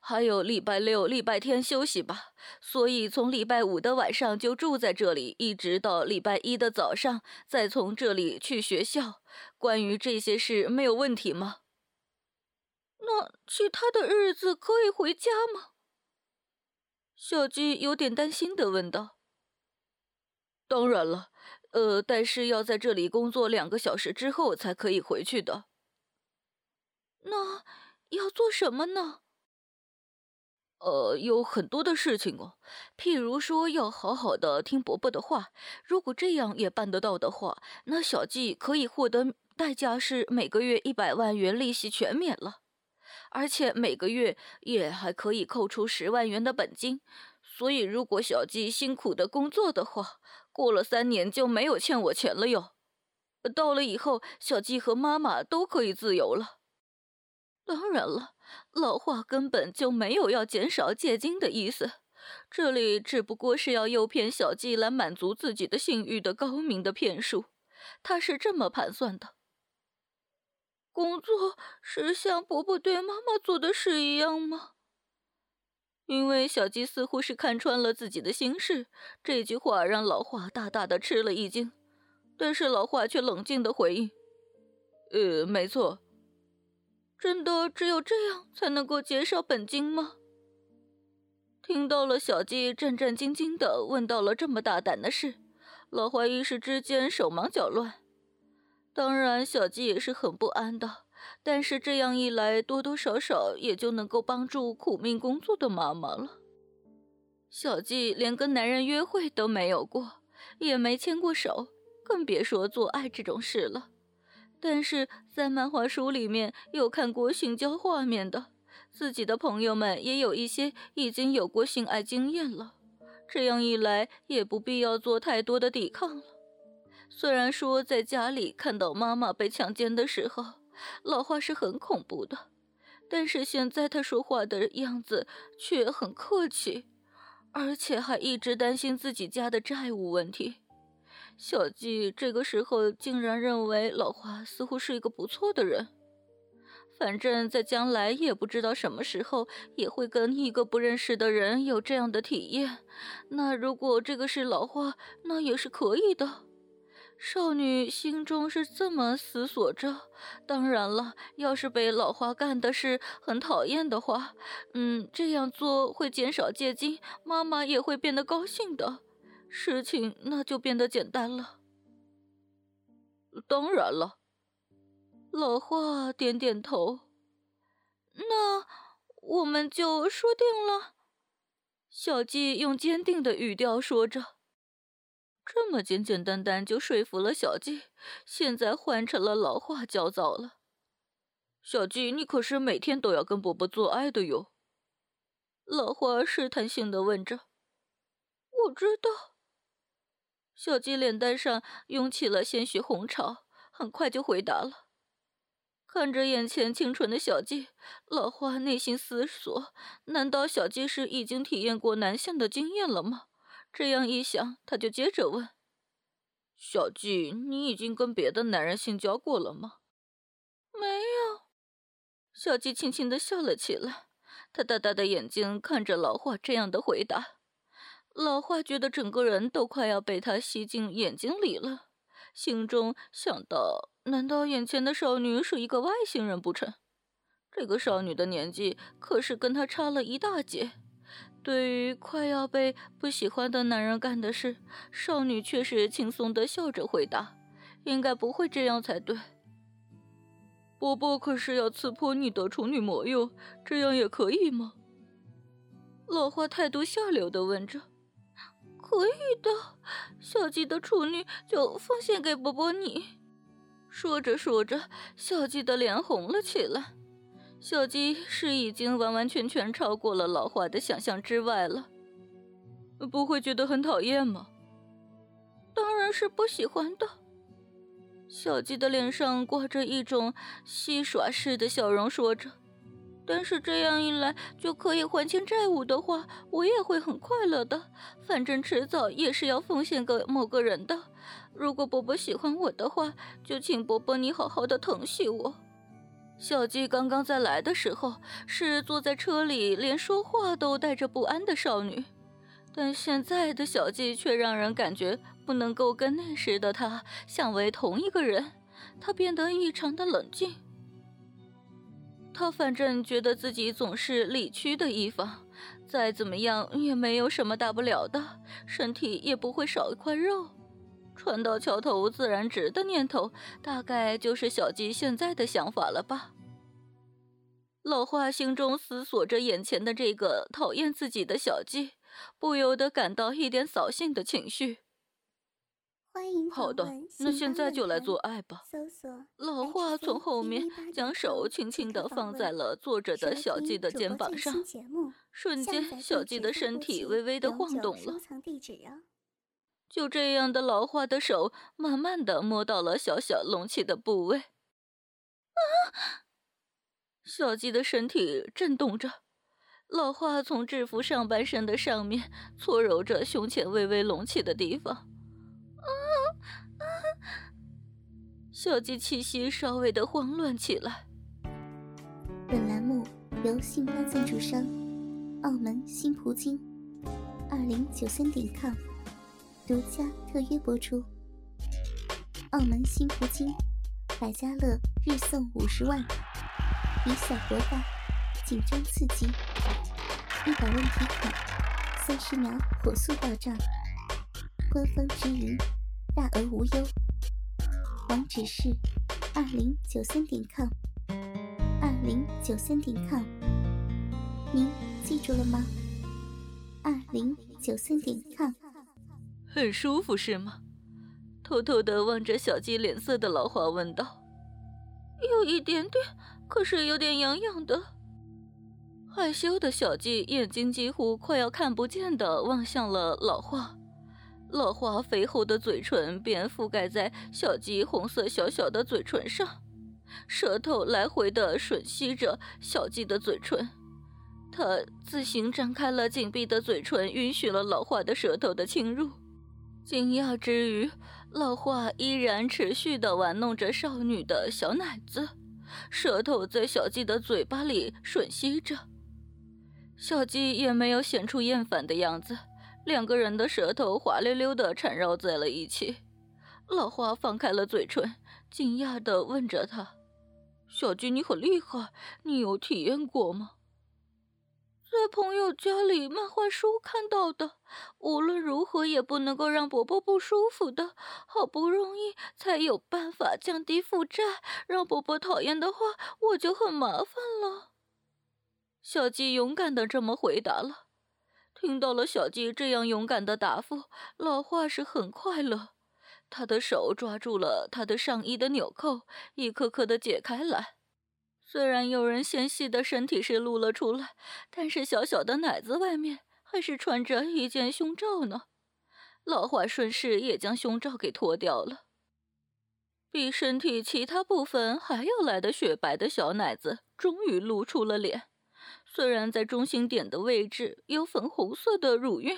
还有礼拜六、礼拜天休息吧，所以从礼拜五的晚上就住在这里，一直到礼拜一的早上，再从这里去学校。关于这些事，没有问题吗？那其他的日子可以回家吗？小鸡有点担心的问道。当然了，呃，但是要在这里工作两个小时之后才可以回去的。那要做什么呢？呃，有很多的事情哦，譬如说要好好的听伯伯的话。如果这样也办得到的话，那小季可以获得代价是每个月一百万元利息全免了，而且每个月也还可以扣除十万元的本金。所以，如果小季辛苦的工作的话，过了三年就没有欠我钱了哟。到了以后，小季和妈妈都可以自由了。当然了。老华根本就没有要减少借金的意思，这里只不过是要诱骗小季来满足自己的性欲的高明的骗术，他是这么盘算的。工作是像伯伯对妈妈做的事一样吗？因为小季似乎是看穿了自己的心事，这句话让老华大大的吃了一惊，但是老华却冷静的回应：“呃，没错。”真的只有这样才能够减少本金吗？听到了小季战战兢兢的问到了这么大胆的事，老怀一时之间手忙脚乱。当然，小季也是很不安的，但是这样一来，多多少少也就能够帮助苦命工作的妈妈了。小季连跟男人约会都没有过，也没牵过手，更别说做爱这种事了。但是在漫画书里面有看过性交画面的，自己的朋友们也有一些已经有过性爱经验了，这样一来也不必要做太多的抵抗了。虽然说在家里看到妈妈被强奸的时候，老话是很恐怖的，但是现在他说话的样子却很客气，而且还一直担心自己家的债务问题。小季这个时候竟然认为老花似乎是一个不错的人，反正在将来也不知道什么时候也会跟一个不认识的人有这样的体验。那如果这个是老花，那也是可以的。少女心中是这么思索着。当然了，要是被老花干的是很讨厌的话，嗯，这样做会减少借金，妈妈也会变得高兴的。事情那就变得简单了。当然了，老华点点头。那我们就说定了。小季用坚定的语调说着，这么简简单单就说服了小季。现在换成了老话焦躁了。小季，你可是每天都要跟伯伯做爱的哟。老花试探性的问着。我知道。小鸡脸蛋上涌起了些许红潮，很快就回答了。看着眼前清纯的小鸡，老花内心思索：难道小鸡是已经体验过男性的经验了吗？这样一想，他就接着问：“小鸡，你已经跟别的男人性交过了吗？”“没有。”小鸡轻轻的笑了起来，他大大的眼睛看着老花这样的回答。老花觉得整个人都快要被他吸进眼睛里了，心中想到：难道眼前的少女是一个外星人不成？这个少女的年纪可是跟他差了一大截。对于快要被不喜欢的男人干的事，少女却是轻松的笑着回答：“应该不会这样才对。”伯伯可是要刺破你的处女膜哟，这样也可以吗？老花态度下流的问着。可以的，小鸡的处女就奉献给伯伯你。说着说着，小鸡的脸红了起来。小鸡是已经完完全全超过了老华的想象之外了。不会觉得很讨厌吗？当然是不喜欢的。小鸡的脸上挂着一种戏耍式的笑容，说着：“但是这样一来就可以还清债务的话，我也会很快乐的。反正迟早也是要奉献给某个人的。如果伯伯喜欢我的话，就请伯伯你好好的疼惜我。”小鸡刚刚在来的时候是坐在车里，连说话都带着不安的少女，但现在的小鸡却让人感觉不能够跟那时的她想为同一个人。她变得异常的冷静。他反正觉得自己总是理屈的一方，再怎么样也没有什么大不了的，身体也不会少一块肉。船到桥头自然直的念头，大概就是小鸡现在的想法了吧。老花心中思索着眼前的这个讨厌自己的小鸡，不由得感到一点扫兴的情绪。欢迎好的，那现在就来做爱吧。老花从后面将手轻轻地放在了坐着的小鸡的肩膀上，瞬间小鸡的身体微微的晃动了。就这样的老花的手，慢慢的摸到了小小隆起的部位。啊！小鸡的身体震动着，老花从制服上半身的上面搓揉着胸前微微隆起的地方。小鸡气息稍微的慌乱起来。本栏目由信发赞助商澳门新葡京二零九三点 com。独家特约播出。澳门新葡京百家乐日送五十万，以小博大，紧张刺激，一百万提款，三十秒火速到账，官方直营，大额无忧。网址是二零九三点 com，二零九三点 com，您记住了吗？二零九三点 com。很舒服是吗？偷偷的望着小鸡脸色的老华问道：“有一点点，可是有点痒痒的。”害羞的小鸡眼睛几乎快要看不见的望向了老华，老华肥厚的嘴唇便覆盖在小鸡红色小小的嘴唇上，舌头来回的吮吸着小鸡的嘴唇。他自行张开了紧闭的嘴唇，允许了老化的舌头的侵入。惊讶之余，老华依然持续地玩弄着少女的小奶子，舌头在小鸡的嘴巴里吮吸着。小鸡也没有显出厌烦的样子，两个人的舌头滑溜溜地缠绕在了一起。老花放开了嘴唇，惊讶地问着他：“小鸡，你很厉害，你有体验过吗？”在朋友家里漫画书看到的，无论如何也不能够让伯伯不舒服的。好不容易才有办法降低负债，让伯伯讨厌的话，我就很麻烦了。小鸡勇敢的这么回答了。听到了小鸡这样勇敢的答复，老华是很快乐。他的手抓住了他的上衣的纽扣，一颗颗的解开来。虽然有人纤细的身体是露了出来，但是小小的奶子外面还是穿着一件胸罩呢。老华顺势也将胸罩给脱掉了，比身体其他部分还要来的雪白的小奶子终于露出了脸。虽然在中心点的位置有粉红色的乳晕，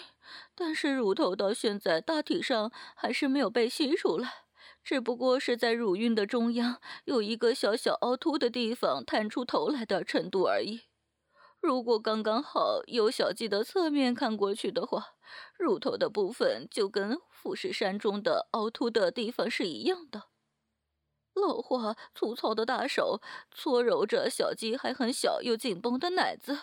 但是乳头到现在大体上还是没有被吸出来。只不过是在乳晕的中央有一个小小凹凸的地方探出头来的程度而已。如果刚刚好由小鸡的侧面看过去的话，乳头的部分就跟富士山中的凹凸的地方是一样的。老花粗糙的大手搓揉着小鸡还很小又紧绷的奶子，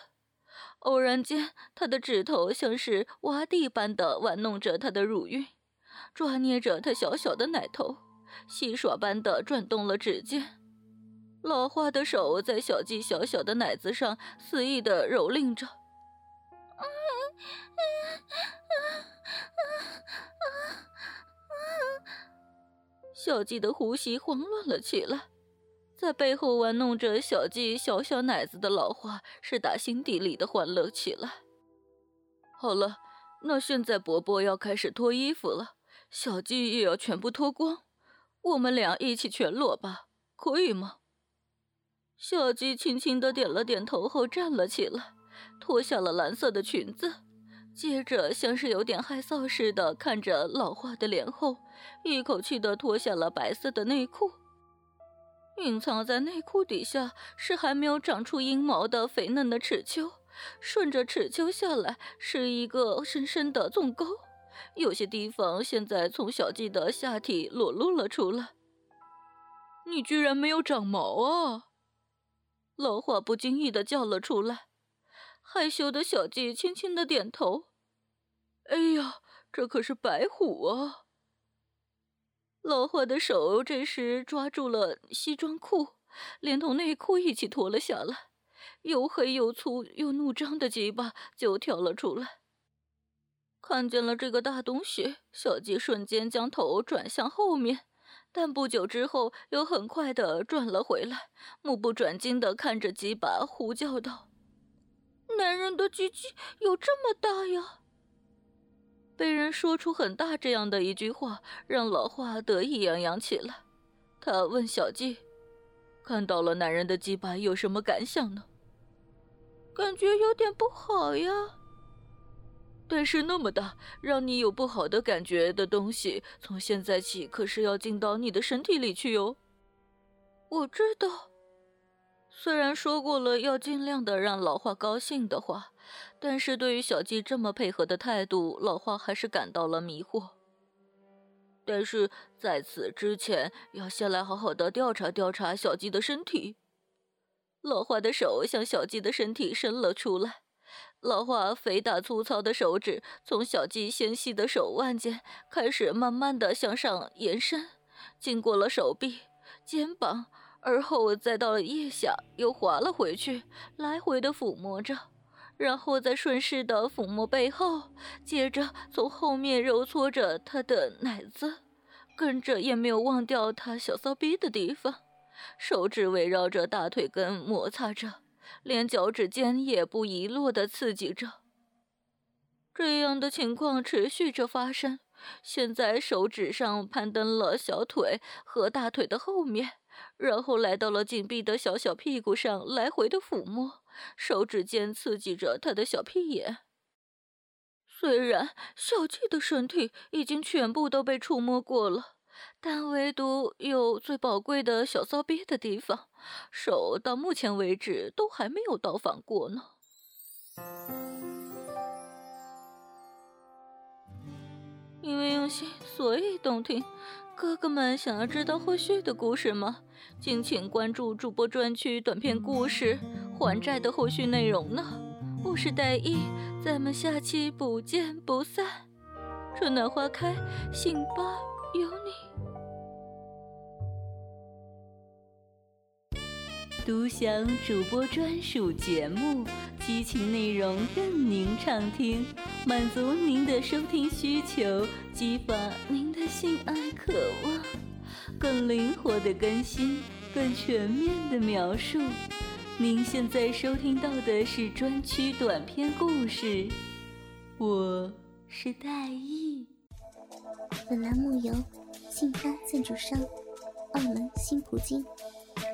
偶然间，他的指头像是挖地般的玩弄着它的乳晕，抓捏着它小小的奶头。戏耍般的转动了指尖，老花的手在小鸡小小的奶子上肆意的蹂躏着。小鸡的呼吸慌乱了起来，在背后玩弄着小鸡小小奶子的老花是打心底里的欢乐起来。好了，那现在伯伯要开始脱衣服了。小鸡也要全部脱光，我们俩一起全裸吧，可以吗？小鸡轻轻的点了点头后站了起来，脱下了蓝色的裙子，接着像是有点害臊似的看着老花的脸后，一口气的脱下了白色的内裤。隐藏在内裤底下是还没有长出阴毛的肥嫩的齿丘，顺着齿丘下来是一个深深的纵沟，有些地方现在从小鸡的下体裸露了出来。你居然没有长毛啊！老花不经意的叫了出来，害羞的小鸡轻轻的点头。哎呀，这可是白虎啊！老花的手这时抓住了西装裤，连同内裤一起脱了下来，又黑又粗又怒张的鸡巴就跳了出来。看见了这个大东西，小鸡瞬间将头转向后面，但不久之后又很快的转了回来，目不转睛的看着鸡巴，呼叫道：“男人的鸡鸡有这么大呀！”被人说出“很大”这样的一句话，让老花得意洋洋起来。他问小季：“看到了男人的鸡巴，有什么感想呢？”“感觉有点不好呀。”“但是那么大，让你有不好的感觉的东西，从现在起可是要进到你的身体里去哟。”“我知道。”虽然说过了要尽量的让老花高兴的话，但是对于小季这么配合的态度，老花还是感到了迷惑。但是在此之前，要先来好好的调查调查小季的身体。老花的手向小季的身体伸了出来，老花肥大粗糙的手指从小季纤细的手腕间开始慢慢的向上延伸，经过了手臂、肩膀。而后我再到了腋下，又滑了回去，来回的抚摸着，然后再顺势的抚摸背后，接着从后面揉搓着他的奶子，跟着也没有忘掉他小骚逼的地方，手指围绕着大腿根摩擦着，连脚趾尖也不遗落的刺激着。这样的情况持续着发生，现在手指上攀登了小腿和大腿的后面。然后来到了紧闭的小小屁股上，来回的抚摸，手指尖刺激着他的小屁眼。虽然小季的身体已经全部都被触摸过了，但唯独有最宝贵的小骚逼的地方，手到目前为止都还没有到访过呢。因为用心，所以动听。哥哥们想要知道后续的故事吗？敬请关注主播专区短篇故事《还债》的后续内容呢。我是戴一，咱们下期不见不散。春暖花开，信吧有你。独享主播专属节目，激情内容任您畅听，满足您的收听需求，激发您的性爱渴望，更灵活的更新，更全面的描述。您现在收听到的是专区短篇故事，我是戴艺。本栏目由信发赞助商澳门新葡京。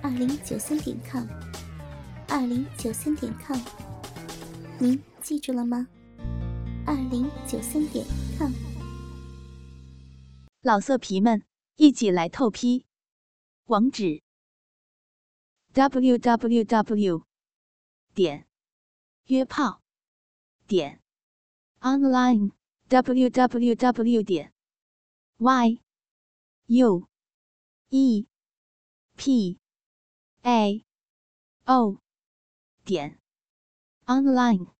二零九三点 com，二零九三点 com，您记住了吗？二零九三点 com，老色皮们一起来透批，网址：w w w 点约炮点 online w w w 点 y u e p a. O. 点。Online。